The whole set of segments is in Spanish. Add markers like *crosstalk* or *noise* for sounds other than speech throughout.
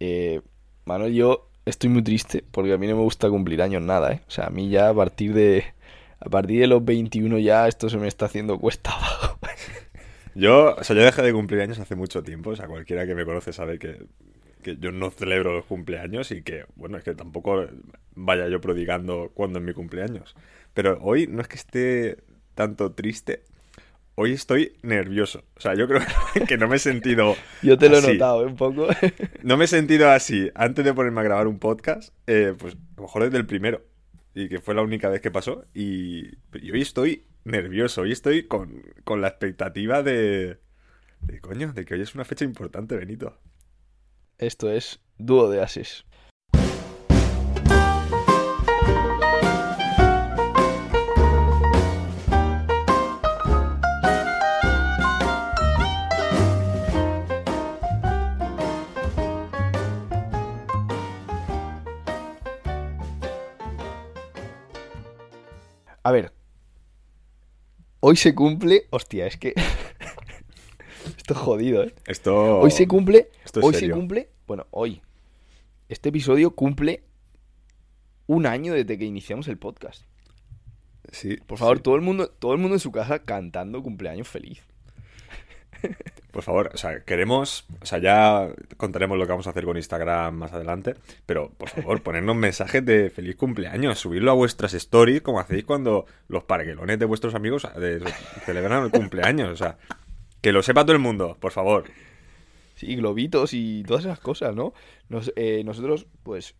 Eh, Manuel, yo estoy muy triste porque a mí no me gusta cumplir años nada, ¿eh? O sea, a mí ya a partir de, a partir de los 21 ya esto se me está haciendo cuesta abajo. *laughs* Yo, o sea, yo dejé de cumplir años hace mucho tiempo. O sea, cualquiera que me conoce sabe que, que yo no celebro los cumpleaños y que, bueno, es que tampoco vaya yo prodigando cuando es mi cumpleaños. Pero hoy no es que esté tanto triste, hoy estoy nervioso. O sea, yo creo *laughs* que no me he sentido. Yo te lo así. he notado ¿eh? un poco. No me he sentido así antes de ponerme a grabar un podcast, eh, pues a lo mejor desde el primero. Y que fue la única vez que pasó. Y, y hoy estoy nervioso. Hoy estoy con, con la expectativa de. De coño, de que hoy es una fecha importante, Benito. Esto es Dúo de Ases. A ver. Hoy se cumple. Hostia, es que. *laughs* Esto es jodido, ¿eh? Esto. Hoy se cumple. esto es hoy se cumple. Bueno, hoy. Este episodio cumple un año desde que iniciamos el podcast. Sí, Por favor, sí. todo el mundo, todo el mundo en su casa cantando cumpleaños feliz. *laughs* Por favor, o sea, queremos, o sea, ya contaremos lo que vamos a hacer con Instagram más adelante, pero por favor, *laughs* ponernos mensajes de feliz cumpleaños, subirlo a vuestras stories como hacéis cuando los parguelones de vuestros amigos de- celebran el cumpleaños, o sea, que lo sepa todo el mundo, por favor. Sí, globitos y todas esas cosas, ¿no? Nos- eh, nosotros, pues,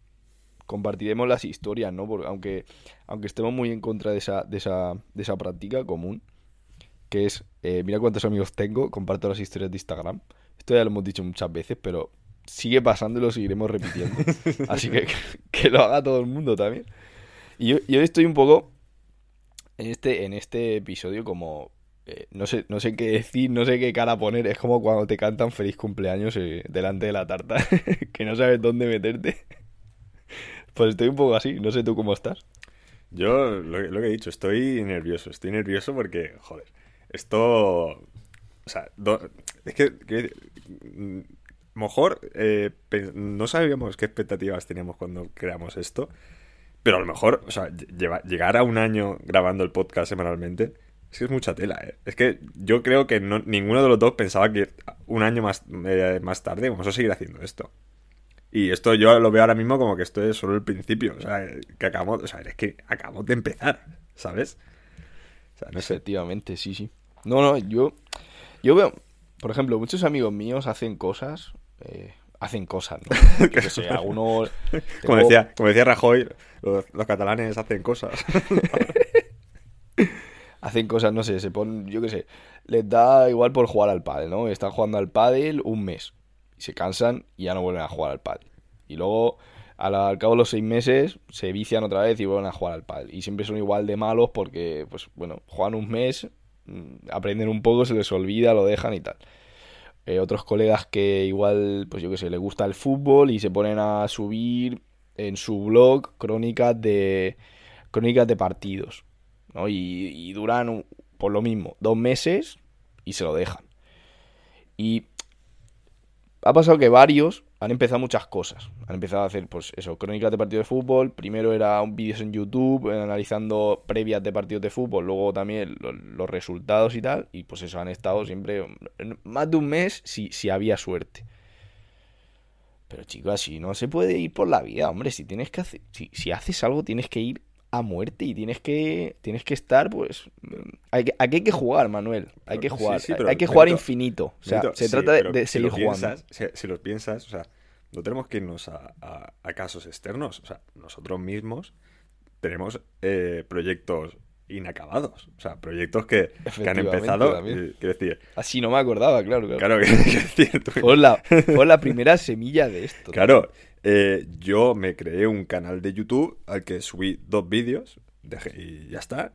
compartiremos las historias, ¿no? Porque aunque, aunque estemos muy en contra de esa, de esa, de esa práctica común, que es, eh, mira cuántos amigos tengo, comparto las historias de Instagram. Esto ya lo hemos dicho muchas veces, pero sigue pasando y lo seguiremos repitiendo. *laughs* Así que *laughs* que lo haga todo el mundo también. Y yo, yo estoy un poco en este, en este episodio como... eh, no sé, no sé qué decir, no sé qué cara poner. Es como cuando te cantan feliz cumpleaños eh, delante de la tarta, *laughs* que no sabes dónde meterte. Pues estoy un poco así, no sé tú cómo estás. Yo lo, lo que he dicho, estoy nervioso, estoy nervioso porque, joder, esto, o sea, es que, mm, mejor eh, no sabíamos qué expectativas teníamos cuando creamos esto, pero a lo mejor, o sea, llegar a un año grabando el podcast semanalmente, es que es mucha tela, ¿eh? Es que yo creo que no- ninguno de los dos pensaba que un año más, eh, más tarde vamos a seguir haciendo esto. Y esto yo lo veo ahora mismo como que esto es solo el principio. O sea, que acabamos, o sea, es que acabamos de empezar, ¿sabes? O sea, no sé. Efectivamente, sí, sí. No, no, yo, yo veo, por ejemplo, muchos amigos míos hacen cosas, eh, hacen cosas, ¿no? *laughs* Yo qué sé, alguno... Como decía, como decía Rajoy, los, los catalanes hacen cosas. *laughs* hacen cosas, no sé, se ponen, yo qué sé, les da igual por jugar al pádel, ¿no? Están jugando al pádel un mes y se cansan y ya no vuelven a jugar al pádel. Y luego, al, cabo de los seis meses, se vician otra vez y vuelven a jugar al pádel. Y siempre son igual de malos porque, pues, bueno, juegan un mes, mm, aprenden un poco, se les olvida, lo dejan y tal. Eh, otros colegas que igual, pues yo qué sé, les gusta el fútbol y se ponen a subir en su blog crónicas de crónicas de partidos. ¿no? Y, duran por lo mismo dos meses y se lo dejan. Y ha pasado que varios han empezado muchas cosas. Han empezado a hacer, pues eso, crónicas de partidos de fútbol. Primero era un vídeos en YouTube eh, analizando previas de partidos de fútbol, luego también lo- los resultados y tal. Y pues eso, han estado siempre más de un mes si, si había suerte. Pero chicos, así no se puede ir por la vida, hombre. Si tienes que hacer, si, si haces algo, tienes que ir a muerte y tienes que, tienes que estar, pues, hay que, aquí hay que jugar, Manuel. Hay que jugar, sí, hay- que jugar infinito. O sea, se sí, trata de, seguir jugando. piensas, si, si lo piensas, o sea, no tenemos que irnos a, a- a casos externos. O sea, nosotros mismos tenemos eh, proyectos inacabados. O sea, proyectos que, que han empezado. Quiero decir, Así no me acordaba, claro. claro. claro, *laughs* que, tú- Fue, la, *laughs* fue la primera semilla de esto. Claro, eh, yo me creé un canal de YouTube al que subí dos vídeos y ya está.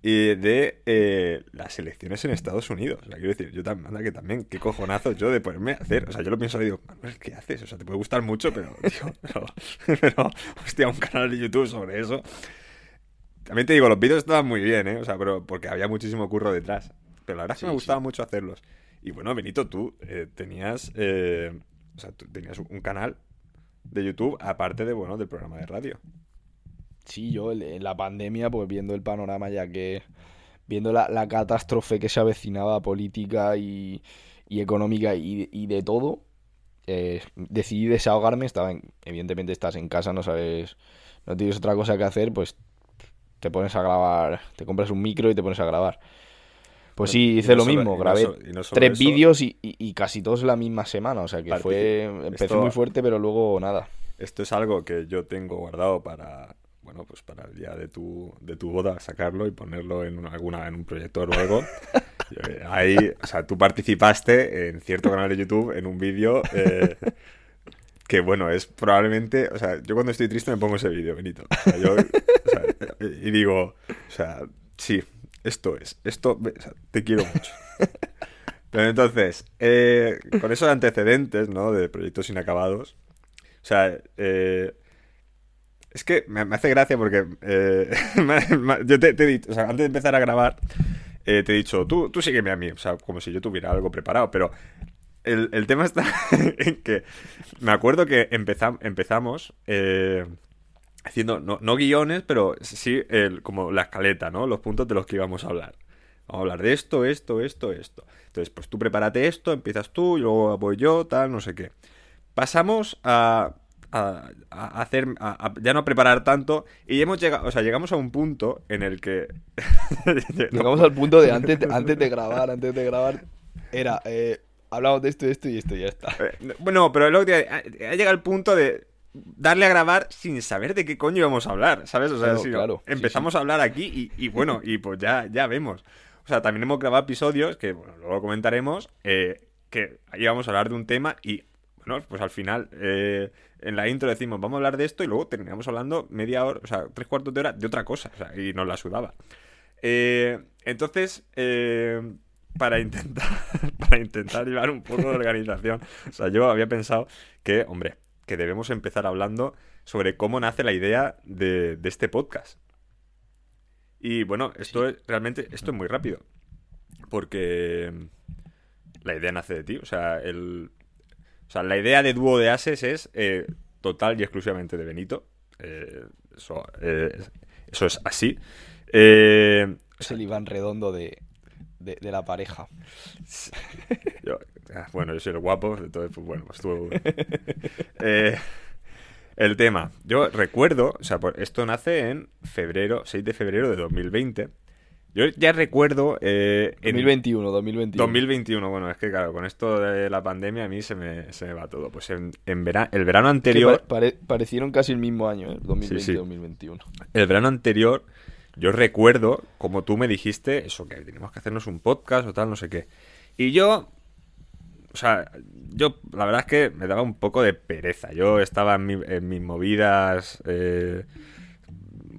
Y de eh, las elecciones en Estados Unidos. O sea, quiero decir, yo también, anda que también, qué cojonazo yo de ponerme a hacer. O sea, yo lo pienso y digo, Manuel, ¿qué haces? O sea, te puede gustar mucho, pero, *laughs* tío, pero, pero, hostia, un canal de YouTube sobre eso. También te digo, los vídeos estaban muy bien, ¿eh? O sea, pero porque había muchísimo curro detrás. Pero la verdad es que me gustaba sí. mucho hacerlos. Y bueno, Benito, tú eh, tenías, eh, o sea, tú tenías un canal de YouTube, aparte de, bueno, del programa de radio. Sí, yo en la pandemia, pues viendo el panorama ya que... Viendo la, la catástrofe que se avecinaba política y, y económica y, y de todo, eh, decidí desahogarme. Estaba en- evidentemente estás en casa, no sabes, no tienes otra cosa que hacer, pues te pones a grabar, te compras un micro y te pones a grabar. Pues sí, hice no lo mismo, y no grabé so- y no solo tres eso, vídeos y, y- casi todos la misma semana, o sea que fue, empecé esto- muy fuerte, pero luego nada. Esto es algo que yo tengo guardado para, bueno, pues para el día de tu, de tu boda, sacarlo y ponerlo en una- alguna, en un proyector o algo. *laughs* Eh, Ahí, o sea, tú participaste en cierto canal de YouTube en un vídeo eh, que, bueno, es probablemente, o sea, yo cuando estoy triste me pongo ese vídeo, Benito. O sea, yo, o sea, y digo, o sea, sí, esto es, esto, o sea, te quiero mucho. Pero entonces, eh, con esos antecedentes, ¿no? De proyectos inacabados, o sea, eh, es que me, hace gracia porque eh, *laughs* yo te, he dicho, o sea, antes de empezar a grabar, eh, te he dicho, tú, sígueme a mí, o sea, como si yo tuviera algo preparado, pero el, tema está *laughs* en que me acuerdo que empezam- empezamos eh, haciendo, no, guiones, pero sí como la escaleta, ¿no? Los puntos de los que íbamos a hablar. Vamos a hablar de esto, esto, esto, esto. Entonces, pues tú prepárate esto, empiezas tú, y luego voy yo, tal, no sé qué. Pasamos a, a- a hacer, a- ya no preparar tanto, y hemos llegado, o sea, llegamos a un punto en el que... *laughs* Llegamos al punto de antes, de- antes de grabar, antes de grabar, era, eh, hablamos de esto, esto y esto y ya está. Eh, Bueno, pero luego te- ha, ha llegado el punto de darle a grabar sin saber de qué coño íbamos a hablar, ¿sabes? O sea, Claro, si no, claro, sí, empezamos a hablar aquí y, y bueno, y pues ya, ya vemos. O sea, también hemos grabado episodios que, bueno, luego comentaremos, eh, que íbamos a hablar de un tema y, pues al final, eh, en la intro decimos, vamos a hablar de esto y luego terminamos hablando media hora, o sea, tres cuartos de hora de otra cosa, o sea, y nos la sudaba. Eh, entonces, eh, para intentar, *laughs* para intentar llevar un poco de organización, o sea, yo había pensado que, hombre, que debemos empezar hablando sobre cómo nace la idea de, de este podcast. Y bueno, esto es realmente, esto es muy rápido. Porque la idea nace de ti. O sea, el, o sea la idea de dúo de ases es eh, total y exclusivamente de Benito. Eh, eso, eh, eso es así. Eh, Es el Iván Redondo de, de, de la pareja. Yo- ah, bueno, yo soy el guapo, entonces, pues bueno, pues tú... El tema. Yo recuerdo, o sea, por- esto nace en febrero, 6 de febrero de 2020. Yo ya recuerdo eh, en 2021, 2021. 2021, bueno, es que claro, con esto de la pandemia a mí se me, se me va todo. Pues en, en vera- el verano anterior... pa- pare- parecieron casi el mismo año, ¿eh? 2020 Sí, sí. 2021. El verano anterior, yo recuerdo, como tú me dijiste, eso, que teníamos que hacernos un podcast o tal, no sé qué. Y yo, o sea, yo, la verdad es que me daba un poco de pereza. Yo estaba en, mi- en mis movidas, eh,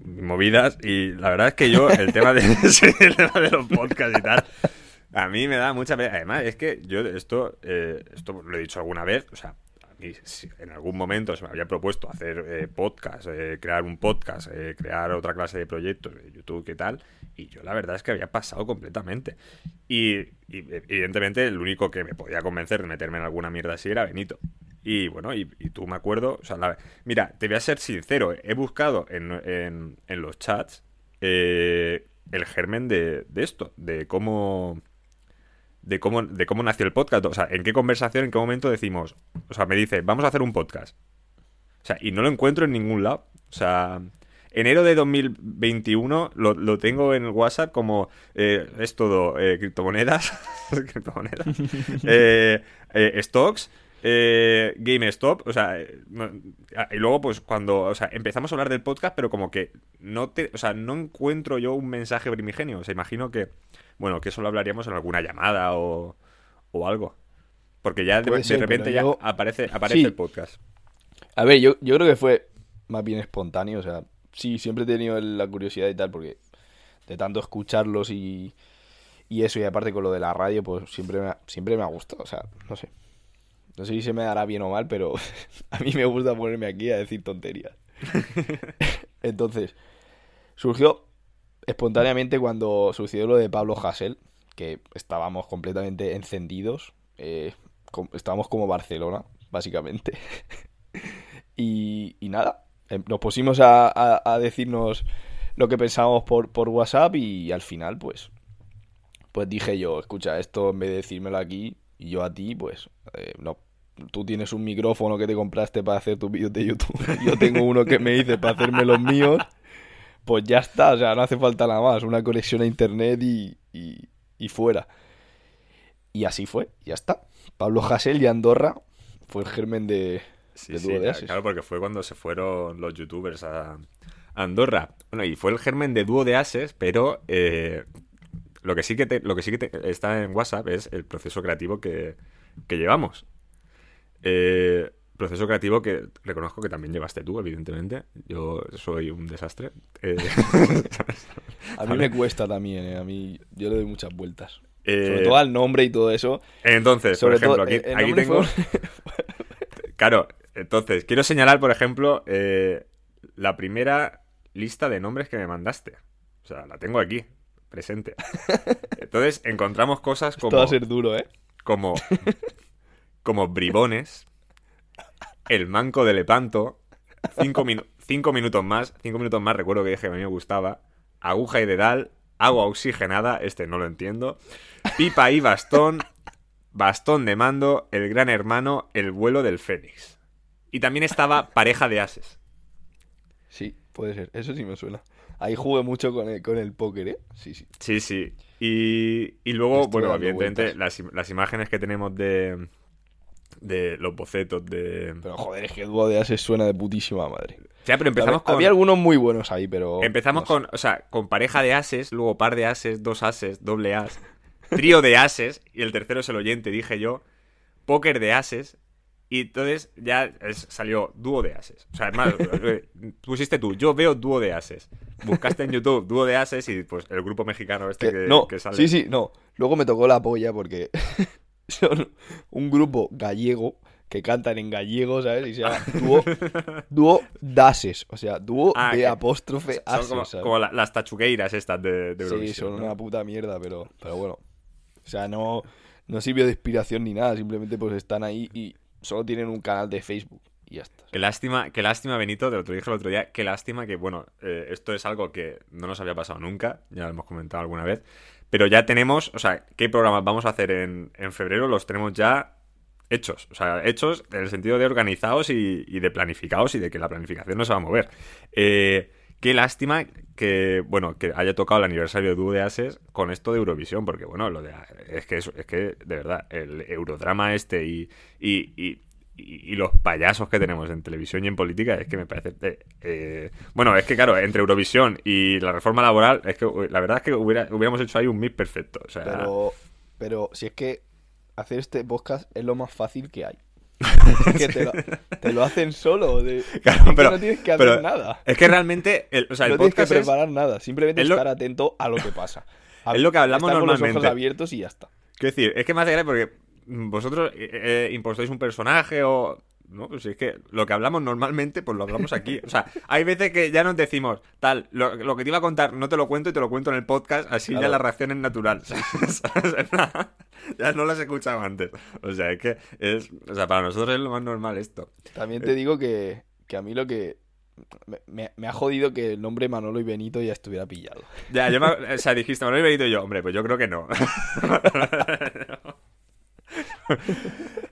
movidas, y la verdad es que yo, el *laughs* tema de, *laughs* el tema de los podcasts y tal, a mí me da mucha pereza. Además, es que yo esto, eh, esto lo he dicho alguna vez, o sea, a mí si en algún momento se me había propuesto hacer eh, podcast, eh, crear un podcast, eh, crear otra clase de proyectos de YouTube, ¿qué tal? Y yo la verdad es que había pasado completamente. Y, y, evidentemente el único que me podía convencer de meterme en alguna mierda así era Benito. Y bueno, y, y tú me acuerdo, o sea, la- mira, te voy a ser sincero, he buscado en, en- en los chats eh, el germen de, de esto, de cómo de cómo, de cómo nació el podcast. O sea, en qué conversación, en qué momento decimos. O sea, me dice, vamos a hacer un podcast. O sea, y no lo encuentro en ningún lado. O sea, enero de 2021 lo, lo tengo en el WhatsApp como eh, es todo eh, criptomonedas, *laughs* criptomonedas, *laughs* eh, eh, stocks, eh, GameStop, o sea, eh, no- y luego pues cuando, o sea, empezamos a hablar del podcast, pero como que no te, o sea, no encuentro yo un mensaje primigenio, o sea, imagino que, bueno, que eso lo hablaríamos en alguna llamada o, o algo, porque ya de, repente ya yo- aparece, aparece Sí. el podcast. A ver, yo, yo creo que fue más bien espontáneo, o sea, sí, siempre he tenido la curiosidad y tal, porque de tanto escucharlos y, y eso, y aparte con lo de la radio, pues siempre me ha, siempre me ha gustado, o sea, no sé. No sé si se me dará bien o mal, pero *laughs* a mí me gusta ponerme aquí a decir tonterías. *laughs* Entonces, surgió espontáneamente cuando sucedió lo de Pablo Hasél, que estábamos completamente encendidos, eh, estábamos como Barcelona, básicamente. *laughs* Y, y nada, em, nos pusimos a, a- a decirnos lo que pensábamos por, por WhatsApp y al final, pues, pues dije yo, escucha, esto en vez de decírmelo aquí y yo a ti, pues, eh, no. Tú tienes un micrófono que te compraste para hacer tus vídeos de YouTube. *laughs* Yo tengo uno que me hice para hacerme los míos. Pues ya está, o sea, no hace falta nada más. Una conexión a internet y, y, y fuera. Y así fue, ya está. Pablo Hasél y Andorra fue el germen de, Sí, de sí, Dúo de claro, Ases. claro, porque fue cuando se fueron los youtubers a a Andorra. Bueno, y fue el germen de dúo de ases, pero eh, lo que sí que, te- lo que, sí que te- está en WhatsApp es el proceso creativo que, que llevamos. Eh, proceso creativo que reconozco que también llevaste tú, evidentemente. Yo soy un desastre. Eh, *laughs* *laughs* A mí me cuesta también, eh, a mí yo le doy muchas vueltas. eh, Sobre todo al nombre y todo eso. Entonces, Sobre por ejemplo, todo, aquí, eh, tengo... fue- *laughs* Claro, entonces, quiero señalar, por ejemplo, eh, la primera lista de nombres que me mandaste. O sea, la tengo aquí, presente. Entonces, encontramos cosas Esto como, va a ser duro, ¿eh? como, como bribones, el manco de Lepanto, cinco, minu- cinco minutos más, cinco minutos más, recuerdo que dije que a mí me gustaba, aguja y dedal, agua oxigenada, este no lo entiendo, pipa y bastón, bastón de mando, el gran hermano, el vuelo del fénix. Y también estaba pareja de ases. Sí, puede ser. Eso sí me suena. Ahí jugué mucho con el, con el póker, ¿eh? Sí, sí. Sí, sí. Y, y luego, bueno, evidentemente, las, las imágenes que tenemos de, de los bocetos de... Pero joder, es que Dúo de Ases suena de putísima madre. Ya, pero empezamos Había- con... Había algunos muy buenos ahí, pero. Empezamos no sé. con, o sea, con pareja de ases, luego par de ases, dos ases, doble as, trío de ases, y el tercero es el oyente, dije yo, póker de ases, y entonces ya es- salió dúo de ases. O sea, es más, eh, pusiste tú, yo veo dúo de ases. Buscaste en YouTube dúo de ases y pues el grupo mexicano este Que- que, no, que sale. sí, sí, no. Luego me tocó la polla porque son un grupo gallego que cantan en gallego, ¿sabes? Y se llama Dúo, dúo Dases, o sea, dúo Ah, de apóstrofe Son Ases, como, ¿sabes? como la- las tachugueiras estas de, de Sí, son ¿no? una puta mierda, pero, pero bueno. O sea, no, no sirvió de inspiración ni nada, simplemente pues están ahí y solo tienen un canal de Facebook y ya está. Qué lástima, qué lástima, Benito, te lo dije el otro día, qué lástima que, bueno, eh, esto es algo que no nos había pasado nunca, ya lo hemos comentado alguna vez, pero ya tenemos, o sea, ¿qué programas vamos a hacer en, en febrero? Los tenemos ya hechos, o sea, hechos en el sentido de organizados y, de planificados y de que la planificación no se va a mover. Eh, qué lástima que, bueno, que haya tocado el aniversario de Dúo de Ases con esto de Eurovisión, porque, bueno, lo de, es que, es, es que, de verdad, el eurodrama este y- y, y los payasos que tenemos en televisión y en política es que me parece... eh, eh, bueno, es que claro, entre Eurovisión y la reforma laboral, es que la verdad es que hubiera- hubiéramos hecho ahí un mix perfecto. O sea, Pero, pero si es que hacer este podcast es lo más fácil que hay. Es *laughs* que te lo, te lo hacen solo. de- Claro, pero- no tienes que hacer pero nada. es que realmente, el, o sea, el no tienes que podcast es, preparar nada. Simplemente es lo- estar atento a lo que pasa. A- Es lo que hablamos estar con los normalmente. ojos abiertos y ya está. Quiero decir, es que más allá porque vosotros eh, eh, impostáis un personaje o... No, pues es que lo que hablamos normalmente, pues lo hablamos aquí. O sea, hay veces que ya nos decimos, tal, lo, lo que te iba a contar no te lo cuento y te lo cuento en el podcast, así ya la reacción es natural. *laughs* ya no las he escuchado antes. O sea, es que es... O sea, para nosotros es lo más normal esto. También te digo que, que a mí lo que me, me- me ha jodido que el nombre Manolo y Benito ya estuviera pillado. Ya, yo me- o sea, dijiste, Manuel Benito y yo, hombre, pues yo creo que no. *laughs*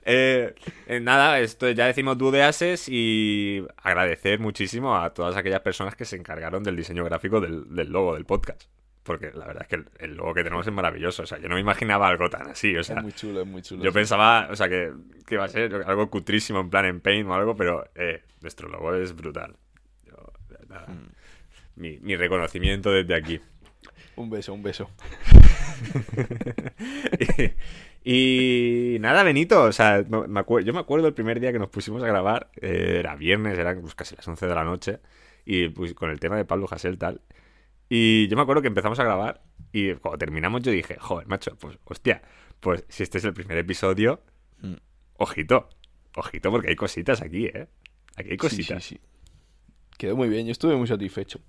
Eh, eh, nada, esto ya decimos dúo de ases y agradecer muchísimo a todas aquellas personas que se encargaron del diseño gráfico del, del logo del podcast. Porque la verdad es que el, el logo que tenemos es maravilloso. O sea, yo no me imaginaba algo tan así. O sea, es muy chulo, es muy chulo. yo sí. pensaba, o sea, que, que iba a ser algo cutrísimo en plan en Paint o algo, pero eh, nuestro logo es brutal. Yo, nada, Mm. mi, mi reconocimiento desde aquí. Un beso, un beso. y, *laughs* *laughs* y nada, Benito, o sea, me yo me acuerdo el primer día que nos pusimos a grabar, eh, era viernes, eran pues, casi las 11 de la noche, y pues con el tema de Pablo Hasél tal. Y yo me acuerdo que empezamos a grabar y cuando terminamos yo dije, joder, macho, pues hostia, pues si este es el primer episodio, Mm. ojito, ojito porque hay cositas aquí, ¿eh? Aquí hay Sí, cositas. sí, sí. Quedó muy bien, yo estuve muy satisfecho.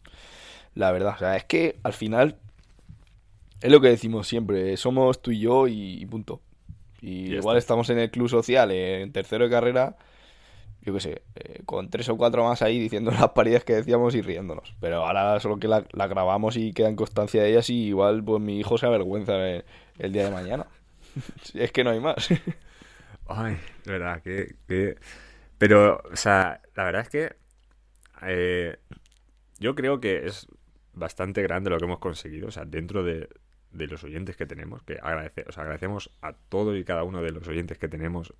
La verdad, o sea, es que al final es lo que decimos siempre, somos tú y yo y, y punto. Y igual está. estamos en el club social, en tercero de carrera, yo qué sé, eh, con tres o cuatro más ahí diciendo *laughs* las paridas que decíamos y riéndonos. Pero ahora solo que la, la grabamos y queda en constancia de ellas y igual pues mi hijo se avergüenza el, el día de mañana. *laughs* es que no hay más. *laughs* Ay, de verdad, que, que- Pero, o sea, la verdad es que eh, yo creo que es bastante grande lo que hemos conseguido, o sea, dentro de, de los oyentes que tenemos, que agradece, o agradecemos a todos y cada uno de los oyentes que tenemos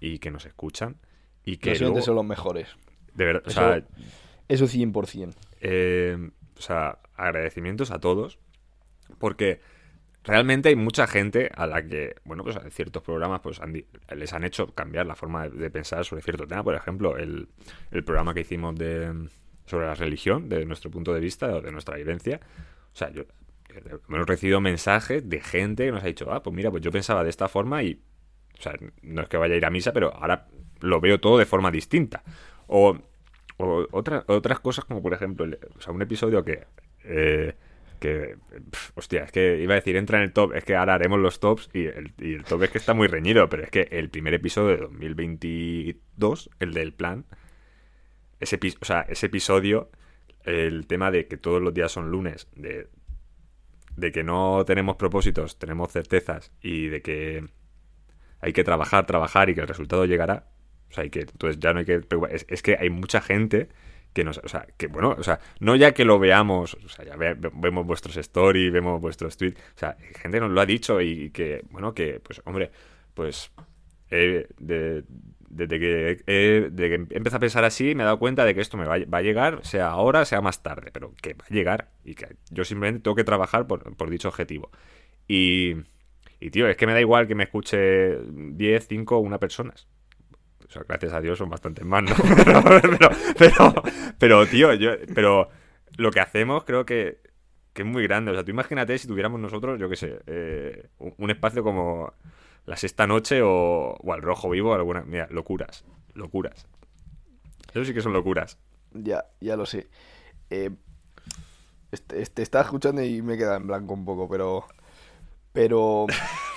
y que nos escuchan. Y que Los luego, oyentes son los mejores. de verdad, o Eso- sea, Eso 100%. eh, o sea, agradecimientos a todos, porque realmente hay mucha gente a la que, bueno, pues ciertos programas pues han les han hecho cambiar la forma de, de pensar sobre cierto tema. Por ejemplo, el, el programa que hicimos de sobre la religión, de nuestro punto de vista o de nuestra vivencia. O sea, yo hemos recibido mensajes de gente que nos ha dicho, ah, pues mira, pues yo pensaba de esta forma y, o sea, no es que vaya a ir a misa, pero ahora lo veo todo de forma distinta. O, o otra- otras cosas como, por ejemplo, o sea, un episodio que... eh, que, hostia, es que iba a decir entra en el top, es que ahora haremos los tops y el, top es que está muy reñido, pero es que el primer episodio de 2022, el del plan, ese, o sea, ese episodio, el tema de que todos los días son lunes, de, de que no tenemos propósitos, tenemos certezas y de que hay que trabajar, trabajar y que el resultado llegará. O sea, y que entonces ya no hay que Es, es que hay mucha gente que nos, o sea, que bueno, o sea, no ya que lo veamos, o sea, ya ve- vemos vuestros stories, vemos vuestros tweets, o sea, gente nos lo ha dicho y que, bueno, que, pues, hombre, pues, eh, de- desde que, empecé a pensar así, me he dado cuenta de que esto me va, a- llegar, sea ahora, sea más tarde, pero que va a llegar y que yo simplemente tengo que trabajar por, dicho objetivo. Y, tío, es que me da igual que me escuche 10, 5 o una personas. O sea, gracias a Dios son bastantes más, ¿no? *laughs* Pero, pero, pero, tío, yo, pero lo que hacemos creo que, es muy grande. O sea, tú imagínate si tuviéramos nosotros, yo qué sé, eh, un espacio como la sexta noche o, o al rojo vivo, alguna. Mira, locuras. Locuras. Eso sí que son locuras. Ya, ya lo sé. Eh, este, este, estaba escuchando y me queda en blanco un poco, pero... Pero...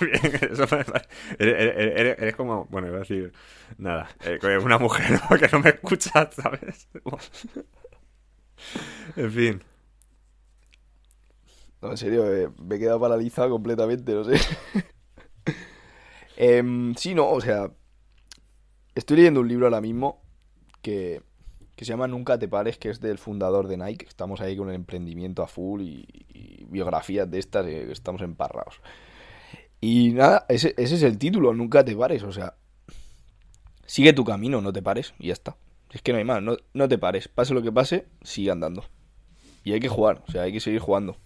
*laughs* Eso me eres, eres- eres- eres como, bueno, iba a decir nada, eh, una mujer ¿no? *laughs* que no me escucha, ¿sabes? *laughs* En fin. No, en serio, eh, me he quedado paralizado completamente, no sé. Em, sí, no, o sea, estoy leyendo un libro ahora mismo que, que se llama Nunca te pares, que es del fundador de Nike. Estamos ahí con el emprendimiento a full y, y biografías de estas, eh, estamos emparrados. Y nada, ese, ese es el título, Nunca te pares, o sea, sigue tu camino, no te pares y ya está. Es que no hay más, no, no te pares, pase lo que pase, sigue andando. Y hay que jugar, o sea, hay que seguir jugando.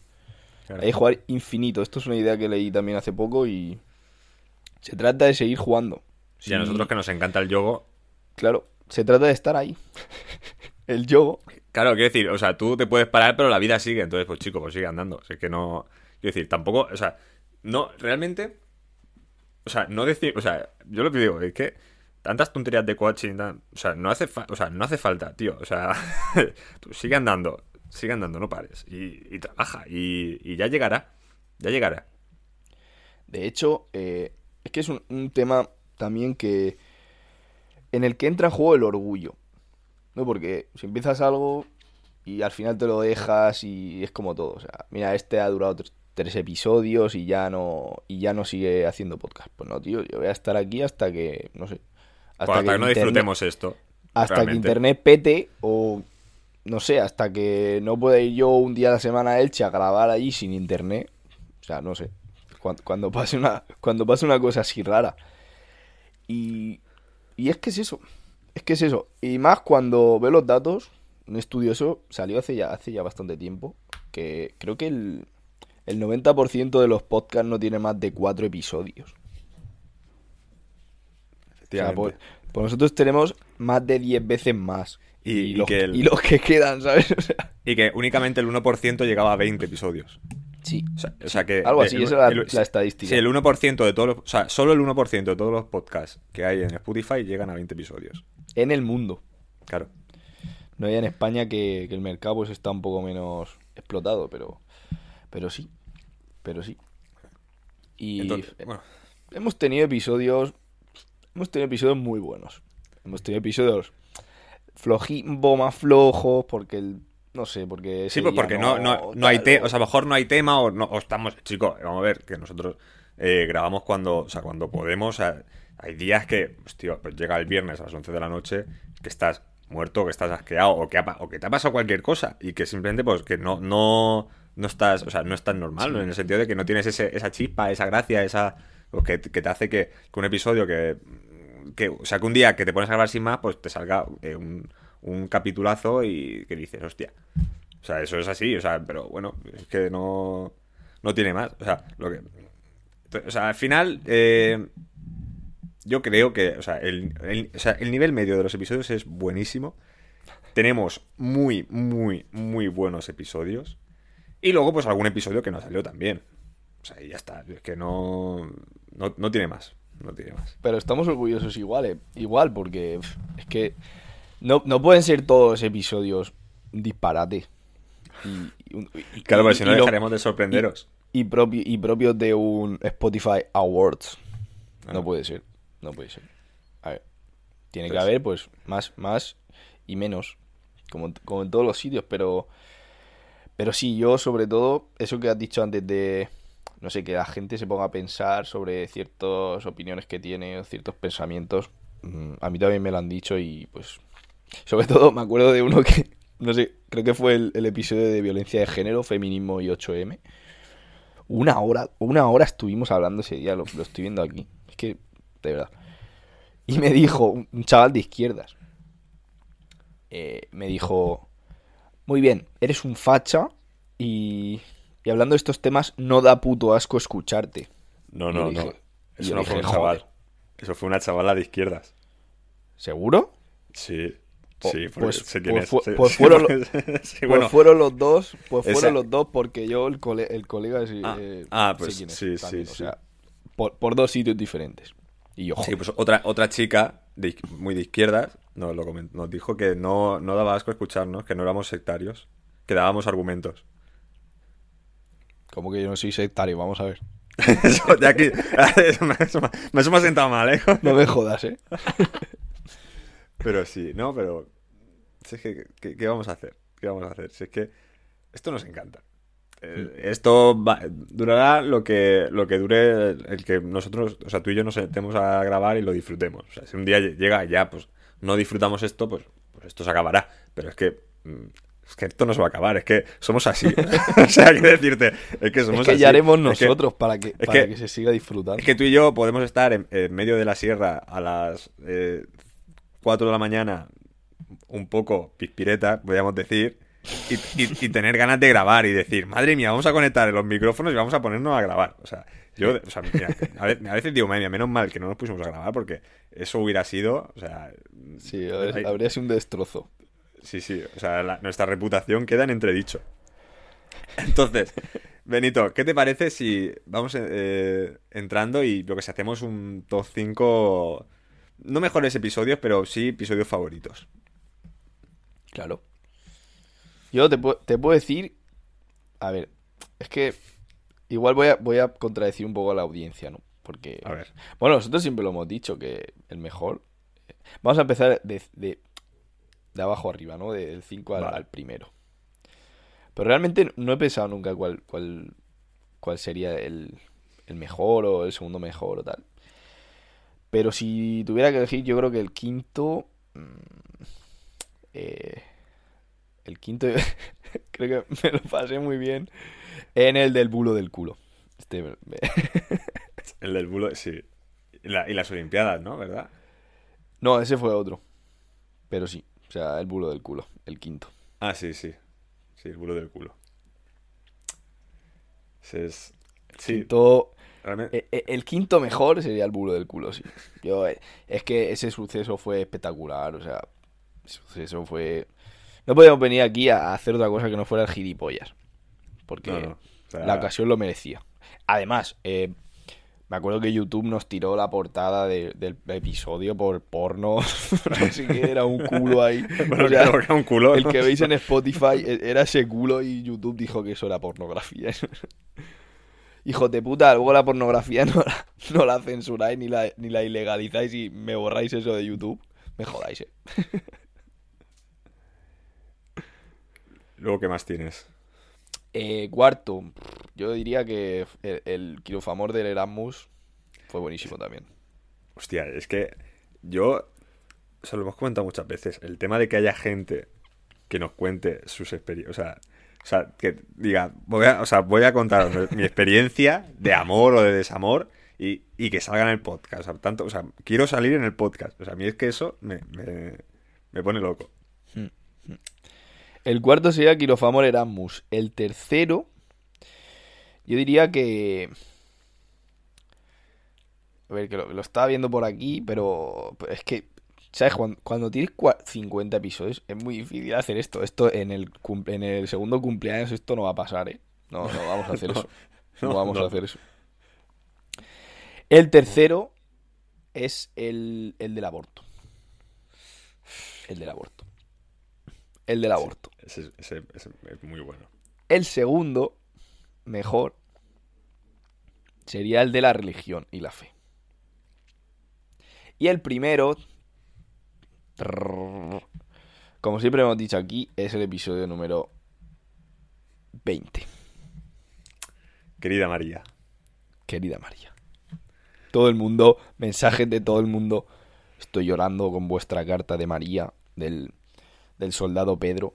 Claro. Hay que jugar infinito. Esto es una idea que leí también hace poco y se trata de seguir jugando. Y a nosotros que nos encanta el yogo, Claro, se trata de estar ahí. *laughs* El yogo. Claro, quiero decir, o sea, tú te puedes parar, pero la vida sigue. Entonces, pues chico, pues sigue andando. O sea, es que no. Quiero decir, tampoco. O sea, no, realmente. O sea, no decir. O sea, yo lo que digo es que tantas tonterías de coaching. tan- o sea, no hace fa- o sea, no hace falta, tío. O sea, *laughs* tú sigue andando. Sigue andando, no pares. Y, y trabaja. Y, y ya llegará. Ya llegará. De hecho, eh, es que es un, un tema también que. En el que entra en juego el orgullo. ¿No? Porque si empiezas algo y al final te lo dejas y es como todo. O sea, mira, este ha durado tres, tres episodios y ya no. Y ya no sigue haciendo podcast. Pues no, tío, yo voy a estar aquí hasta que. No sé. Hasta, hasta que, no internet- disfrutemos esto. hasta que internet pete o no sé, hasta que no pueda ir yo un día a la semana a Elche a grabar allí sin internet. O sea, no sé. Cuando, cuando pase una cuando pase una cosa así rara. Y y es que es eso. Es que es eso. Y más cuando veo los datos, un estudio eso salió hace ya hace ya bastante tiempo, que creo que el el 90% de los podcasts no tiene más de cuatro episodios. O sea, pues, pues nosotros tenemos más de 10 veces más. Y- Y, y los, que el- y los que quedan, ¿sabes? *laughs* O sea, Y que únicamente el 1% llegaba a 20 episodios. Sí. O sea, o sea que. Algo así, el- esa es la- estadística. Sí, el 1% de todos los. O sea, solo el 1% de todos los podcasts que hay en Spotify llegan a 20 episodios. En el mundo. Claro. No hay en España que, que el mercado pues está un poco menos explotado, pero, pero sí. Pero sí. Y Entonces, bueno, hemos tenido episodios. Hemos tenido episodios muy buenos. hemos tenido episodios flojí, más flojos, porque el, no sé, porque... Sí, pues porque no, no, no hay tema, o- sea, a lo mejor no hay tema o, no, o estamos, chicos, vamos a ver, que nosotros eh, grabamos cuando, o sea, cuando podemos, o sea, hay días que, hostia, pues llega el viernes a las 11 de la noche, que estás muerto, que estás asqueado, o que, ha o que te ha pasado cualquier cosa, y que simplemente, pues, que no, no, no estás, o sea, no estás normal, ¿no? en el sentido de que no tienes ese- esa chispa, esa gracia, esa, pues, que, que te hace que, que un episodio que, que, o sea, que un día que te pones a grabar sin más, pues te salga eh, un, un capitulazo y que dices, hostia. O sea, eso es así, o sea, pero bueno, es que no, no tiene más. O sea, lo que. O sea, al final, eh, yo creo que, o sea, el, o sea, el nivel medio de los episodios es buenísimo. Tenemos muy, muy, muy buenos episodios. Y luego, pues algún episodio que no salió tan bien. O sea, y ya está. Es que no, no, no tiene más. No tiene más. Pero estamos orgullosos igual, eh, igual, porque es que no, no pueden ser todos los episodios disparate. Y, y Claro, porque si no dejaremos de sorprenderos. y, propio, y propios de un Spotify Awards. No Ah. puede ser, no puede ser. A ver, tiene que Pues- haber pues más, más y menos, como, como en todos los sitios, pero, pero sí, yo sobre todo, eso que has dicho antes de, no sé, que la gente se ponga a pensar sobre ciertas opiniones que tiene, o ciertos pensamientos, mm, a mí también me lo han dicho y pues, sobre todo me acuerdo de uno que, no sé, creo que fue el, el episodio de violencia de género, feminismo y 8M. Una hora, una hora estuvimos hablando ese día, lo, lo estoy viendo aquí. Es que, de verdad. Y me dijo, un chaval de izquierdas, eh, me dijo, muy bien, eres un facha y, y hablando de estos temas no da puto asco escucharte. No, no, no. Eso no fue un chaval. "Joder". Eso fue una chavala de izquierdas. ¿Seguro? Sí. Sí, pues- pues *laughs* Sí, pues fueron Pues fueron los dos, pues Esa- fueron los dos porque yo, el, cole- el colega, sí, Ah, eh, ah, pues es sí, sí. O sea, por, por dos sitios diferentes. Y yo, Sí, pues otra, otra chica de muy de izquierdas nos, lo nos dijo que no, no daba asco escucharnos, que no éramos sectarios, que dábamos argumentos. como que yo no soy sectario, vamos a ver. *laughs* Eso, de aquí, *laughs* eso, me, eso me- eso me ha sentado mal, ¿eh? No me jodas, ¿eh? Pero sí, no, pero. Si es que, ¿qué, qué vamos a hacer? ¿Qué vamos a hacer? Si es que esto nos encanta. Eh, esto va- durará lo que, lo que dure el, el que nosotros, o sea, tú y yo nos sentemos a grabar y lo disfrutemos. O sea, si un día lle- llega ya, pues no disfrutamos esto, pues, pues esto se acabará. Pero es que. mm, Es que esto no se va a acabar, es que somos así. *laughs* *laughs* o sea, quiero decirte, es que somos Es que así. ya haremos Es que- nosotros para, que, es para que- que, se siga disfrutando. es que tú y yo podemos estar en, en medio de la sierra a las eh, 4 de la mañana, un poco pispireta, podríamos decir, y, y- y tener ganas de grabar y decir, madre mía, vamos a conectar los micrófonos y vamos a ponernos a grabar. O sea, yo, o sea, mira, a veces, a veces digo, madre mía, menos mal que no nos pusimos a grabar porque eso hubiera sido, o sea, Sí, hay- habría sido un destrozo. Sí, sí, o sea, la- nuestra reputación queda en entredicho. Entonces, Benito, ¿qué te parece si vamos eh, entrando y lo que si hacemos un top 5, no mejores episodios, pero sí episodios favoritos? Claro. Yo te, te puedo decir. A ver, es que igual voy a, voy a contradecir un poco a la audiencia, ¿no? Porque. A ver. Bueno, nosotros siempre lo hemos dicho que el mejor. Vamos a empezar de, de, de abajo arriba, ¿no? Del 5 al, Vale. al primero. Pero realmente no he pensado nunca cuál, cuál, cuál sería el, el mejor o el segundo mejor o tal. Pero si tuviera que elegir, yo creo que el quinto. mm, eh, el quinto, *laughs* creo que me lo pasé muy bien en el del bulo del culo. Este, me- *laughs* El del bulo, sí. Y, la- y las Olimpiadas, ¿no? ¿Verdad? No, ese fue otro. Pero sí, o sea, el bulo del culo, el quinto. Ah, sí, sí. Sí, el bulo del culo. Ese es... Sí, Quinto- realmente... eh, eh, el quinto mejor sería el bulo del culo, sí. Yo, eh, es que ese suceso fue espectacular, o sea, ese suceso fue... No podíamos venir aquí a hacer otra cosa que no fuera el gilipollas. Porque no, no. O sea, la ocasión lo merecía. Además, eh, me acuerdo que YouTube nos tiró la portada de- del episodio por porno. *laughs* no sé qué, era un culo ahí. *laughs* Bueno, O sea, creo que era un culo. El que veis en Spotify e- era ese culo y YouTube dijo que eso era pornografía. *laughs* Hijo de puta, luego la pornografía *laughs* no la, no la censuráis ni la, ni la ilegalizáis y me borráis eso de YouTube. Me jodáis, eh. *laughs* Luego, ¿qué más tienes? Eh, cuarto, yo diría que el, el quirofamor del Erasmus fue buenísimo también. Hostia, es que yo, o sea, lo hemos comentado muchas veces, el tema de que haya gente que nos cuente sus experiencias, o sea, o sea, que diga, voy a, o sea, voy a contar mi experiencia de amor o de desamor y, y que salga en el podcast. O sea, tanto, o sea, quiero salir en el podcast. O sea, a mí es que eso me, me, me pone loco. El cuarto sería Quirofamor Erasmus. El tercero, yo diría que... A ver, que lo, lo estaba viendo por aquí, pero es que, ¿sabes? Cuando, cuando tienes cua- 50 episodios es muy difícil hacer esto. Esto en el, en el segundo cumpleaños esto no va a pasar, ¿eh? No, no vamos a hacer *laughs* No, eso. No, no, vamos no. a hacer eso. El tercero es el, el del aborto. El del aborto. El del aborto. Ese, ese- ese es muy bueno. El segundo, mejor, sería el de la religión y la fe. Y el primero, como siempre hemos dicho aquí, es el episodio número 20, Querida María. querida María. Todo el mundo, mensajes de todo el mundo. Estoy llorando con vuestra carta de María, del, del soldado Pedro.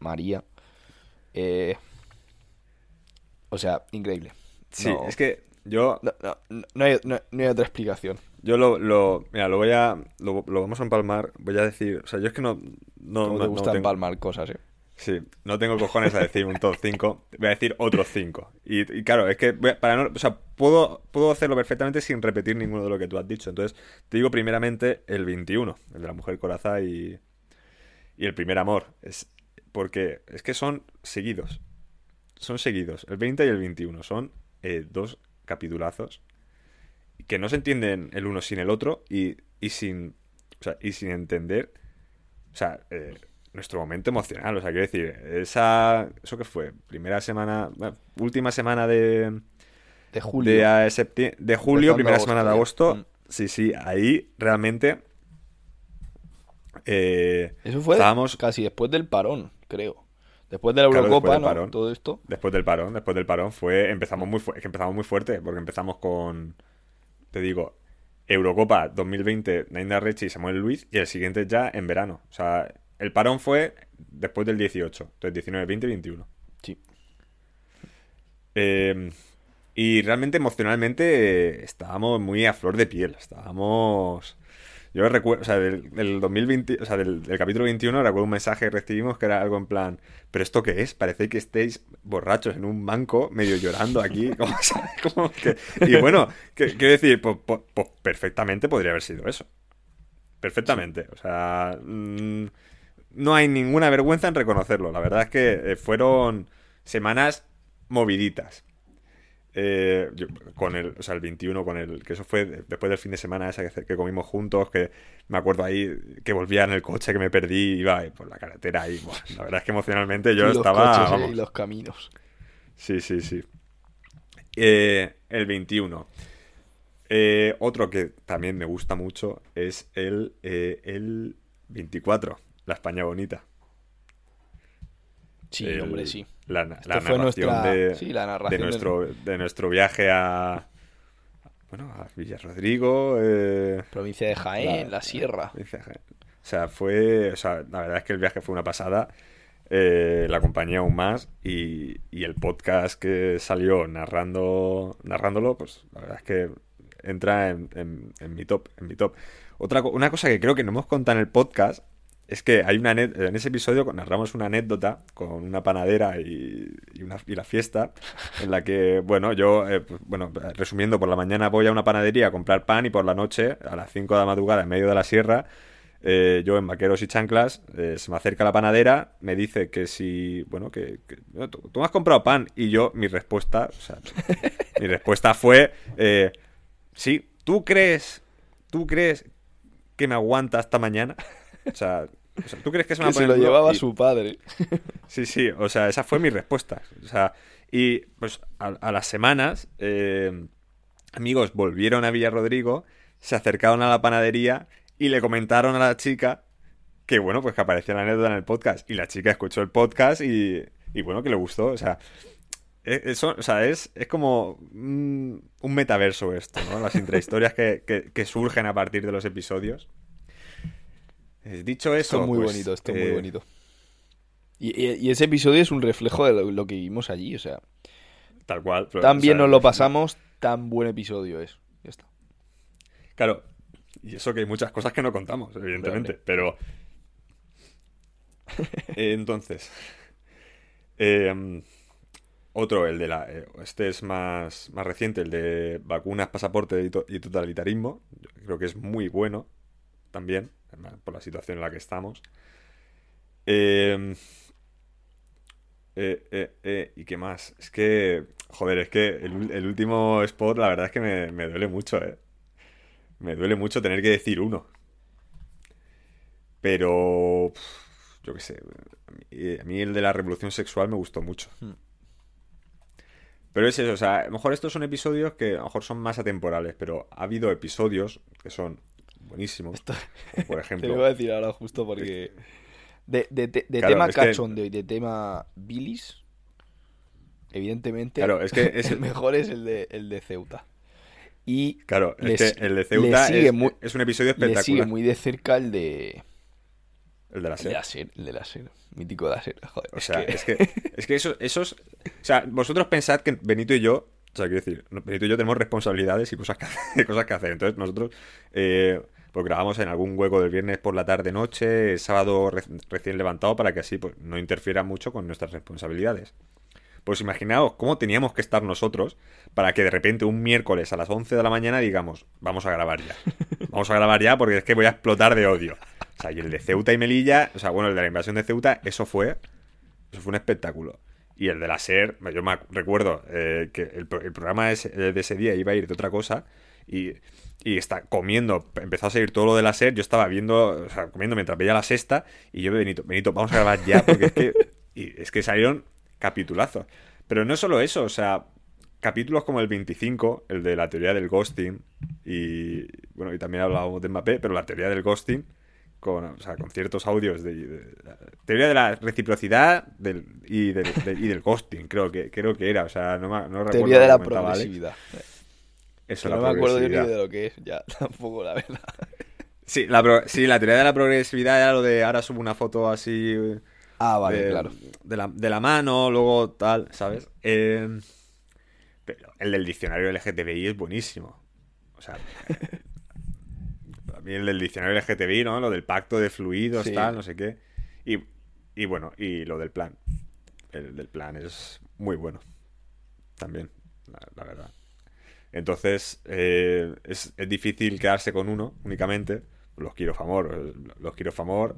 María. Eh, o sea, increíble. Sí, No. es que yo, No, no, no, hay, no- no hay otra explicación. yo lo, lo, mira, lo voy a, lo, lo vamos a empalmar. Voy a decir, o sea, yo es que no, no, no gusta tengo- empalmar cosas, eh. Sí, no tengo cojones a decir un top 5, voy a decir otros 5. Y, y claro, es que para no, o sea, puedo, puedo hacerlo perfectamente sin repetir ninguno de lo que tú has dicho. Entonces, te digo primeramente el 21, el de la mujer coraza y, y el primer amor. Es, porque es que son seguidos. Son seguidos. El 20 y el 21 son eh, dos capitulazos que no se entienden el uno sin el otro y, y sin, o sea, y sin entender o sea, eh, nuestro momento emocional. O sea, quiero decir, esa. ¿Eso qué fue? Primera semana. última semana de. De julio. De, julio, primera agosto semana de agosto. Mm. Sí, sí, ahí realmente. eh, Eso fue estábamos casi después del parón, creo. Después de la Eurocopa, ¿no? parón. Todo esto. después del parón. Después del parón fue. Empezamos muy, fu- es que empezamos muy fuerte. Porque empezamos con. Te digo. Eurocopa 2020, Nainda Rechi y Samuel Luis. Y el siguiente ya en verano. O sea, el parón fue después del 18. Entonces 19, 20, 21. Sí. Eh, y realmente emocionalmente eh, estábamos muy a flor de piel. Estábamos. Yo recuerdo, o sea, del, del 2020, o sea, del, del capítulo 21 recuerdo un mensaje que recibimos que era algo en plan, ¿pero esto qué es? Parece que estéis borrachos en un banco, medio llorando aquí. *laughs* y bueno, quiero decir, perfectamente podría haber sido eso. Perfectamente. O sea, mm, no hay ninguna vergüenza en reconocerlo. La verdad es que eh, fueron semanas moviditas. Eh, yo- con el, o sea, el 21, con el, que eso fue de- después del fin de semana ese que, que comimos juntos, que me acuerdo ahí que volvía en el coche, que me perdí, iba ahí por la carretera buah, la verdad es que emocionalmente yo Y los estaba, coches, eh, vamos, y los caminos. Sí, sí, sí. Eh, el 21. Eh, otro que también me gusta mucho es el, eh, el 24, La España Bonita. Sí, El- hombre, sí. La, la narración, nuestra- de, sí, la de narración del- nuestro, de nuestro viaje a... Bueno, a Villarrodrigo. Eh, Provincia de Jaén, la, la- Sierra. dice, O sea, fue. O sea, la verdad es que el viaje fue una pasada. Eh, la compañía aún más. Y, y el podcast que salió narrando narrándolo, pues la verdad es que entra en, en- en mi top. En mi top. Otra, una cosa que creo que no hemos contado en el podcast es que hay una en ese episodio narramos una anécdota con una panadera y, y una, y la fiesta en la que, bueno, yo, eh, pues, bueno, resumiendo, por la mañana voy a una panadería a comprar pan y por la noche, a las 5 de la madrugada, en medio de la sierra, eh, yo en vaqueros y chanclas, eh, se me acerca la panadera, me dice que si, bueno, que, que- tú me has comprado pan y yo, mi respuesta, o sea, mi respuesta fue, eh, sí, ¿tú crees, tú crees que me aguanta hasta mañana? O sea, o sea, ¿tú crees que se me va Que a se lo llevaba Y- su padre. Sí, sí, o sea, esa fue mi respuesta. O sea, y pues a, a las semanas, eh, amigos volvieron a Villarrodrigo, se acercaron a la panadería Y le comentaron a la chica que, bueno, pues que aparecía la anécdota en el podcast. Y la chica escuchó el podcast y, y bueno, que le gustó. O sea, e, eso, o sea, es, es como un, un metaverso esto, ¿no? Las intrahistorias que, que, que surgen a partir de los episodios. Eh, Dicho eso. Esto es muy pues, bonito, esto es muy eh, bonito. Y, y- y ese episodio es un reflejo de lo, lo que vivimos allí, o sea, Tal cual. pero, tan o bien sea, nos lo pasamos, tan buen episodio es. Ya está. Claro. Y eso que hay muchas cosas que no contamos, evidentemente. Pero. *laughs* Eh, entonces. eh, otro, el de la. eh, este es más, más reciente, el de vacunas, pasaporte y, to- y totalitarismo. Yo creo que es muy bueno también, por la situación en la que estamos. Eh, eh, eh, eh, ¿y qué más? Es que, joder, es que el, último spot, la verdad es que me, me duele mucho, ¿eh? Me duele mucho tener que decir uno. Pero, yo qué sé, a mí, a mí el de la revolución sexual me gustó mucho. Hmm. Pero es eso, o sea, a lo mejor estos son episodios que a lo mejor son más atemporales, pero ha habido episodios que son buenísimos. Esto- por *laughs* Te ejemplo, lo voy a decir ahora justo porque... De, de- de- de Claro, tema es que- cachondeo y de tema bilis, evidentemente, Claro, es que *laughs* es- el mejor es el de, el de Ceuta. Y claro, es les- que el de Ceuta es, muy- es un episodio le sigue espectacular. muy de cerca el de... El de la El de la SER, el de la SER, mítico de la SER, joder. O es sea, que- es que, es que esos, esos. O sea, vosotros pensad que Benito y yo. O sea, quiero decir, Benito y yo tenemos responsabilidades y cosas que hacer. *laughs* Cosas que hacer. Entonces, nosotros. Eh, pues grabamos en algún hueco del viernes por la tarde, noche, el sábado re- recién levantado, para que así pues, no interfiera mucho con nuestras responsabilidades. Pues imaginaos cómo teníamos que estar nosotros para que de repente un miércoles a las 11 de la mañana digamos, vamos a grabar ya. Vamos a grabar ya porque es que voy a explotar de odio. O sea, y el de Ceuta y Melilla, o sea, bueno, el de la invasión de Ceuta, eso fue, eso fue un espectáculo. Y el de la SER, yo me recuerdo eh, que el, el programa ese- eh, de ese día iba a ir de otra cosa y, y está comiendo, empezó a seguir todo lo de la SER, yo estaba viendo, o sea, comiendo mientras veía la sexta y yo, Benito, Benito, vamos a grabar ya porque es que, y es que salieron capitulazos. Pero no solo eso, o sea, capítulos como el 25, el de la teoría del ghosting, y bueno, y también hablábamos de Mbappé, pero la teoría del ghosting, con, o sea, con ciertos audios de, de- la teoría de la reciprocidad del, y, del, y del ghosting, creo que, creo que era, o sea, no, no recuerdo Teoría de la Alex. Eso, Que la no me acuerdo yo ni de lo que es, ya, *laughs* tampoco, la verdad. Sí, la, pro- sí, la teoría de la progresividad era lo de ahora subo una foto así Ah, vale, de, claro. de la, de la mano, luego tal, ¿sabes? Eh, pero el del diccionario LGTBI es buenísimo. O sea, *laughs* a mí el del diccionario LGTBI, ¿no? Lo del pacto de fluidos, Sí. tal, no sé qué. Y, y bueno, y lo del plan. El del plan es muy bueno. También, la, la verdad. Entonces, eh, es, es difícil quedarse con uno únicamente. Los quiero famor. eh, Los quiero famor.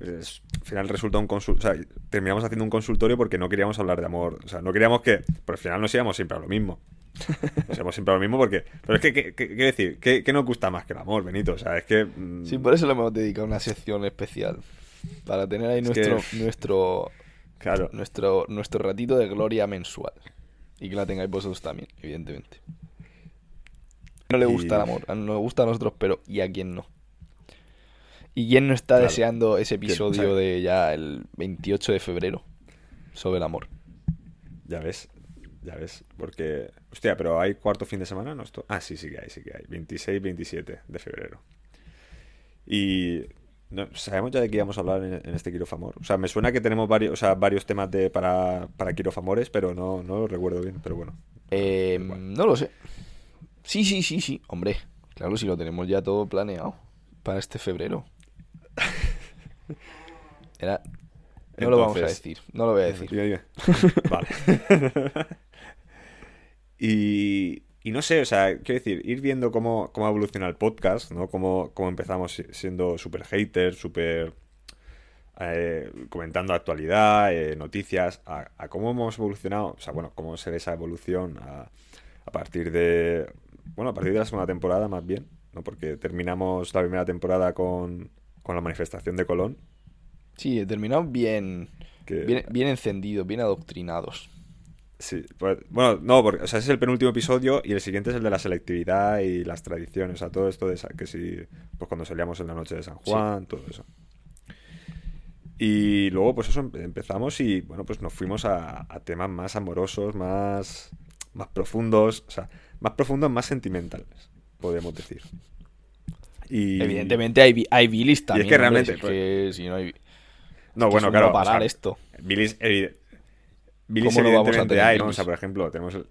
Es- al final resulta un consultorio. terminamos haciendo un consultorio porque no queríamos hablar de amor. O sea, no queríamos que. Pero al final nos íbamos siempre a lo mismo. *laughs* Nos íbamos siempre a lo mismo porque. Pero es que, ¿qué, qué- qué decir? ¿Qué, qué nos gusta más que el amor, Benito? O sea, es que. mm, Sí, por eso le hemos dedicado una sección especial. Para tener ahí Es nuestro, que- nuestro, Claro. nuestro, nuestro ratito de gloria mensual. Y que la tengáis vosotros también, evidentemente. No le gusta Y- el amor, a- nos gusta a nosotros, pero ¿y a quién no? ¿Y quién no está Claro. deseando ese episodio de ya el 28 de febrero sobre el amor? Ya ves, ya ves. Porque, hostia, pero hay cuarto fin de semana, ¿no? Esto... Ah, sí, sí que hay, sí que hay. 26, 27 de febrero. Y no, sabemos ya de qué íbamos a hablar en, en este Quirofamor. O sea, me suena que tenemos varios, o sea, varios temas de, para, para Quirofamores, pero no, no lo recuerdo bien. Pero bueno. Eh, Igual. no lo sé. Sí, sí, sí, sí. Hombre, claro, si lo tenemos ya todo planeado para este febrero. Era... No lo vamos a decir, no lo voy a decir. Dime, dime. *laughs* Vale. y, y no sé, o sea, quiero decir, ir viendo cómo, cómo evoluciona el podcast, ¿no? Cómo, cómo empezamos si- siendo súper haters, súper eh, comentando actualidad, eh, noticias, a, a cómo hemos evolucionado, o sea, bueno, cómo se ve esa evolución a, a partir de, bueno, a partir de la segunda temporada más bien, ¿no? Porque terminamos la primera temporada con, con la manifestación de Colón, Sí, terminados bien, que... bien, bien encendidos, bien adoctrinados. Sí, pues, bueno, no, porque, o sea, ese es el penúltimo episodio y el siguiente es el de la selectividad y las tradiciones, o sea, todo esto de que sí, pues cuando salíamos en la noche de San Juan, todo eso. Y luego, pues eso, empe- empezamos y, bueno, pues nos fuimos a, a temas más amorosos, más, más profundos, o sea, más profundos, más sentimentales, podríamos decir. Y... Evidentemente hay, hay bilis también. que realmente, si es que si no hay. No, bueno, claro. no parar o sea, esto. Bilis, evi- bilis ¿Cómo no vamos a evidentemente hay, ¿no? O sea, por ejemplo, tenemos el,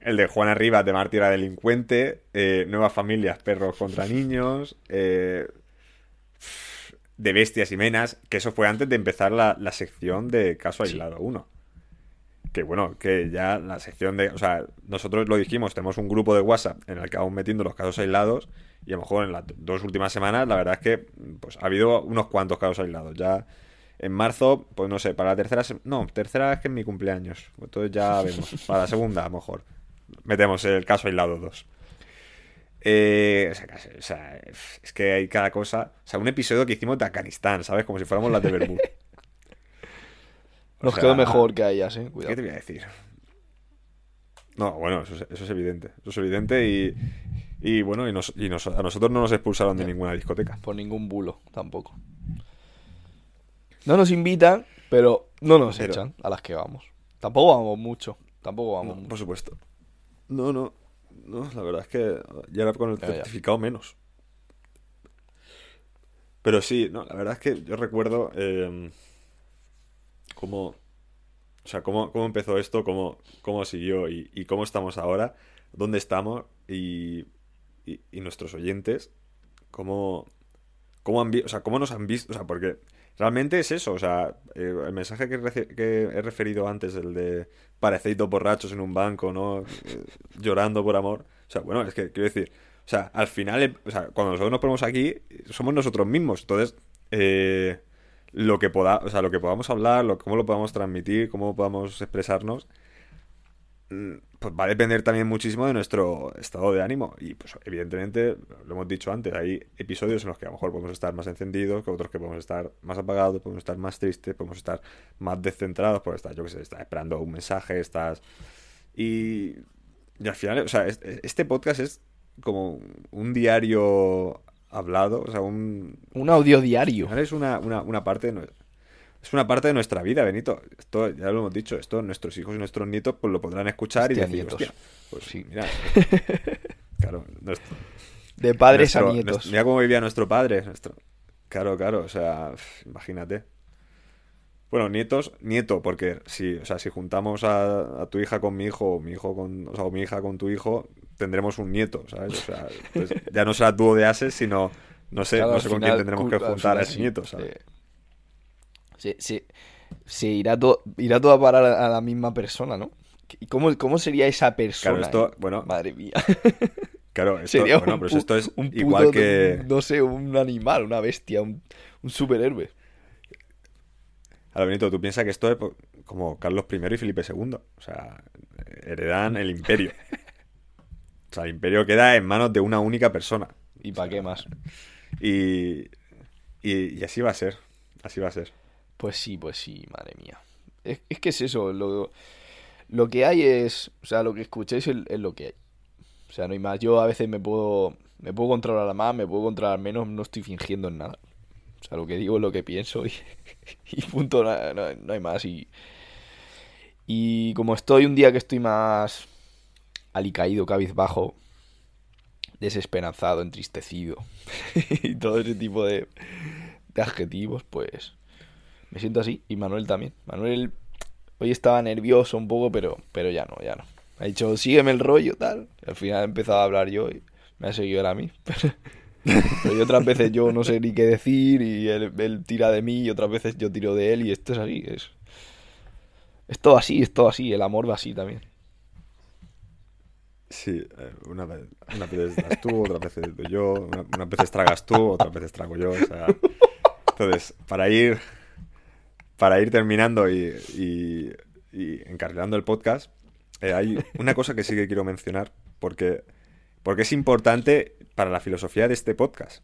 el de Juana Rivas de Mártira Delincuente, eh, Nuevas Familias, Perros contra Niños, eh, de Bestias y Menas, que eso fue antes de empezar la, la sección de Caso Sí. Aislado 1. Que bueno, que ya la sección de. O sea, nosotros lo dijimos, tenemos un grupo de WhatsApp en el que vamos metiendo los casos aislados. Y a lo mejor en las dos últimas semanas, la verdad es que pues, ha habido unos cuantos casos aislados. Ya en marzo, pues no sé, para la tercera. No, tercera es que es mi cumpleaños. Entonces ya *laughs* vemos. Para la segunda, a lo mejor. Metemos el caso aislado 2. Eh, o sea, casi- o sea, es que hay cada cosa. O sea, un episodio que hicimos de Afganistán, ¿sabes? Como si fuéramos las de Bermud. *laughs* Nos sea, quedó mejor que a ellas, eh. ¿Qué Cuidado. te voy a decir? No, bueno, eso es, eso es evidente. Eso es evidente y, y bueno, y, nos- y nos- a nosotros no nos expulsaron de ninguna discoteca. Por ningún bulo, tampoco. No nos invitan, pero no nos Pero- echan a las que vamos. Tampoco vamos mucho. Tampoco vamos No, mucho. por supuesto. No, no. No, la verdad es que ya era con el Ya, ya. certificado menos. Pero sí, no, la verdad es que yo recuerdo eh, cómo, o sea, cómo, cómo empezó esto, cómo, cómo siguió y, cómo estamos ahora, dónde estamos y, nuestros oyentes, cómo, cómo, han o sea, cómo nos han visto, o sea, porque realmente es eso, o sea, eh, el mensaje que, que he referido antes, el de parecéis dos borrachos en un banco, ¿no? Eh, llorando por amor. O sea, bueno, es que quiero decir, o sea, al final, eh, o sea, cuando nosotros nos ponemos aquí, somos nosotros mismos. Entonces, eh, lo que poda, o sea, lo que podamos hablar, lo, cómo lo podamos transmitir, cómo podamos expresarnos, mm, pues va a depender también muchísimo de nuestro estado de ánimo. Y pues evidentemente, lo hemos dicho antes, hay episodios en los que a lo mejor podemos estar más encendidos, que otros que podemos estar más apagados, podemos estar más tristes, podemos estar más descentrados, porque estás, yo que sé, estás esperando un mensaje, estás... Y, y al final, o sea, es- este podcast es como un diario hablado, o sea, un... Un audio diario. es una, una, una parte de es una parte de nuestra vida, Benito. Esto ya lo hemos dicho, esto nuestros hijos y nuestros nietos pues lo podrán escuchar Hostia, y decir, hostia, pues Sí. mira, *laughs* claro, nuestro- De padres nuestro- a nietos. nuestro- mira cómo vivía nuestro padre. Nuestro... Claro, claro, o sea, imagínate. Bueno, nietos, nieto, porque si, o sea, si juntamos a, a tu hija con mi hijo, o mi hijo con, o sea, o mi hija con tu hijo, tendremos un nieto, ¿sabes? O sea, pues ya no será dúo de ases, sino, no sé, Claro, no sé con quién tendremos que juntar a ese sí, nieto, ¿sabes? Se, se- se irá, todo irá todo a parar a la misma persona, ¿no? ¿Y cómo, cómo sería esa persona? Claro, esto, eh? bueno, Madre mía. *laughs* claro, esto, Sería bueno, un, pero pu- esto es un puto, igual que... no sé, un animal, una bestia, un, un superhéroe. A ver, Benito, tú piensas que esto es como Carlos I y Felipe II. O sea, heredan el imperio. *laughs* O sea, el imperio queda en manos de una única persona. ¿Y para qué más? Y, y, y así va a ser. Así va a ser. Pues sí, pues sí, madre mía. Es, es que es eso, lo, lo que hay es, o sea, lo que escuchéis es, es lo que hay. O sea, no hay más. Yo a veces me puedo, me puedo controlar más, me puedo controlar menos, no estoy fingiendo en nada. O sea, lo que digo es lo que pienso y, *laughs* y punto, no, no- no hay más. Y, y como estoy un día que estoy más alicaído, cabizbajo, desesperanzado, entristecido *laughs* y todo ese tipo de, adjetivos, pues me siento así. Y Manuel también. Manuel hoy estaba nervioso un poco, pero, pero ya no, ya no. Ha dicho, sígueme el rollo, tal. Al final he empezado a hablar yo y me ha seguido él a mí. *laughs* Pero y otras veces yo no sé ni qué decir y él, él tira de mí y otras veces yo tiro de él y esto es así. Es, es todo así, es todo así. El amor va así también. Sí, eh, una vez, das tú, veces doy yo, una- unas veces tragas tú, otras veces trago yo. O sea, entonces, para ir, para ir terminando y encarrilando el podcast, eh, hay una cosa que sí que quiero mencionar porque, porque es importante para la filosofía de este podcast.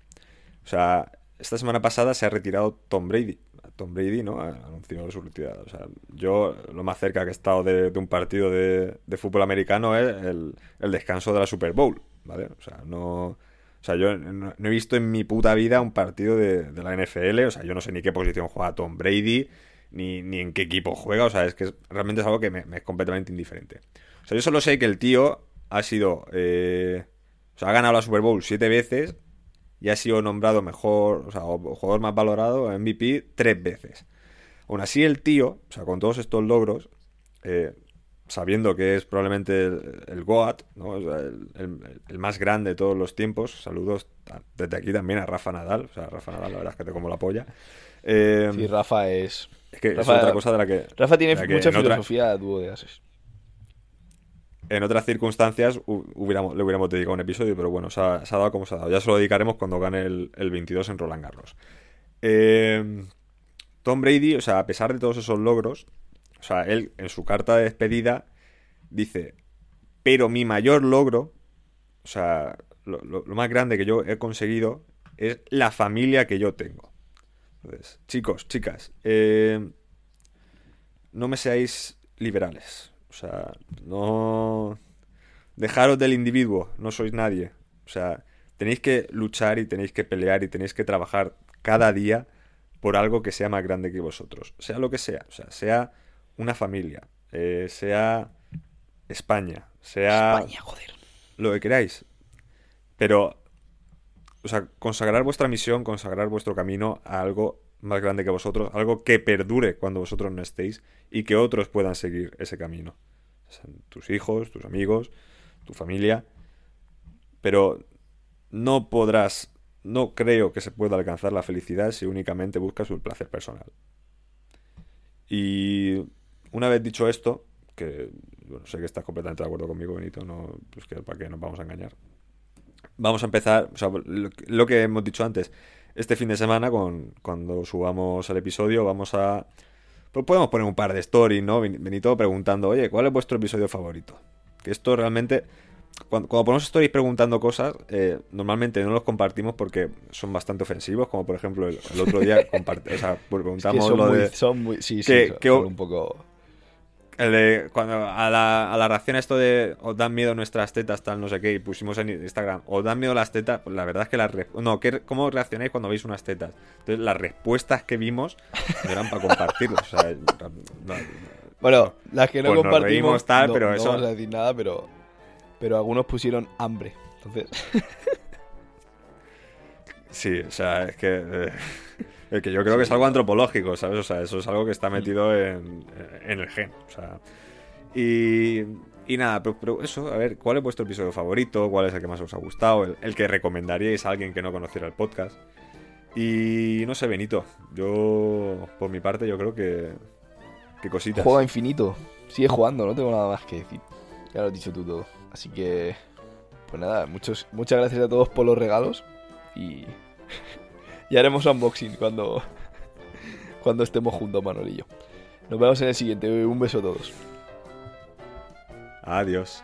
O sea, esta semana pasada se ha retirado Tom Brady. Tom Brady, ¿no? Anunció su retirada. O sea, yo lo más cerca que he estado de, un partido de, fútbol americano es el, descanso de la Super Bowl, ¿vale? O sea, no... O sea, yo no, he visto en mi puta vida un partido de, la NFL. O sea, yo no sé ni qué posición juega Tom Brady, ni, ni en qué equipo juega. O sea, es que realmente es algo que me, es completamente indiferente. O sea, yo solo sé que el tío ha sido... Eh, o sea, ha ganado la Super Bowl siete veces y ha sido nombrado mejor, o sea, jugador más valorado, MVP, tres veces. Aún así, el tío, o sea, con todos estos logros, eh, sabiendo que es probablemente el, GOAT, ¿no? el, más grande de todos los tiempos, saludos desde aquí también a Rafa Nadal, o sea, Rafa Nadal, la verdad es que te como la polla. Eh, sí, Rafa es. Es que es otra cosa de la que. Rafa tiene mucha filosofía dúo de ases en otras circunstancias le hubiéramos dedicado un episodio, pero bueno, se ha, dado como se ha dado. Ya se lo dedicaremos cuando gane el, 22 en Roland Garros. Eh, Tom Brady, o sea, a pesar de todos esos logros, o sea, él en su carta de despedida dice, pero mi mayor logro, o sea, lo, más grande que yo he conseguido es la familia que yo tengo. Entonces, chicos, chicas, eh, no me seáis liberales. O sea, no... Dejaros del individuo, no sois nadie. O sea, tenéis que luchar y tenéis que pelear y tenéis que trabajar cada día por algo que sea más grande que vosotros. Sea lo que sea. O sea, sea una familia, eh, sea España, sea... España, joder. Lo que queráis. Pero, o sea, consagrar vuestra misión, consagrar vuestro camino a algo más grande que vosotros, algo que perdure cuando vosotros no estéis y que otros puedan seguir ese camino. tus hijos, tus amigos, tu familia. Pero no podrás, no creo que se pueda alcanzar la felicidad si únicamente buscas el placer personal. Y una vez dicho esto, que bueno, sé que estás completamente de acuerdo conmigo, Benito, no, pues que para qué nos vamos a engañar. Vamos a empezar, o sea, lo que hemos dicho antes, este fin de semana, con, cuando subamos el episodio, vamos a... Pues podemos poner un par de stories, ¿no? Benito preguntando, oye, ¿cuál es vuestro episodio favorito? Que esto realmente... Cuando, ponemos stories preguntando cosas, eh, normalmente no los compartimos porque son bastante ofensivos, como por ejemplo el, otro día *laughs* o sea, preguntamos lo de... Son muy... Sí, sí, son un poco el de cuando a la, a la reacción a esto de os dan miedo nuestras tetas, tal, no sé qué, y pusimos en Instagram, os dan miedo las tetas, pues la verdad es que las no, ¿cómo reaccionáis cuando veis unas tetas? Entonces las respuestas que vimos eran para compartirlas. O sea, bueno, las que no pues compartimos, tal, pero eso... no vamos a decir nada, pero, pero algunos pusieron hambre. Entonces. *laughs* sí, o sea, es que. Eh, que yo creo que es algo antropológico, ¿sabes? O sea, eso es algo que está metido en, el gen. O sea, y, y nada, pero, eso, a ver, ¿cuál es vuestro episodio favorito? ¿Cuál es el que más os ha gustado? El, que recomendaríais a alguien que no conociera el podcast. Y no sé, Benito, yo, por mi parte, yo creo que. ¿Qué cositas? Juega infinito. Sigue jugando, no tengo nada más que decir. Ya lo has dicho tú todo. Así que. Pues nada, muchos, muchas gracias a todos por los regalos. Y *laughs* y haremos unboxing cuando, *laughs* cuando estemos juntos, Manolillo. Nos vemos en el siguiente. Un beso a todos. Adiós.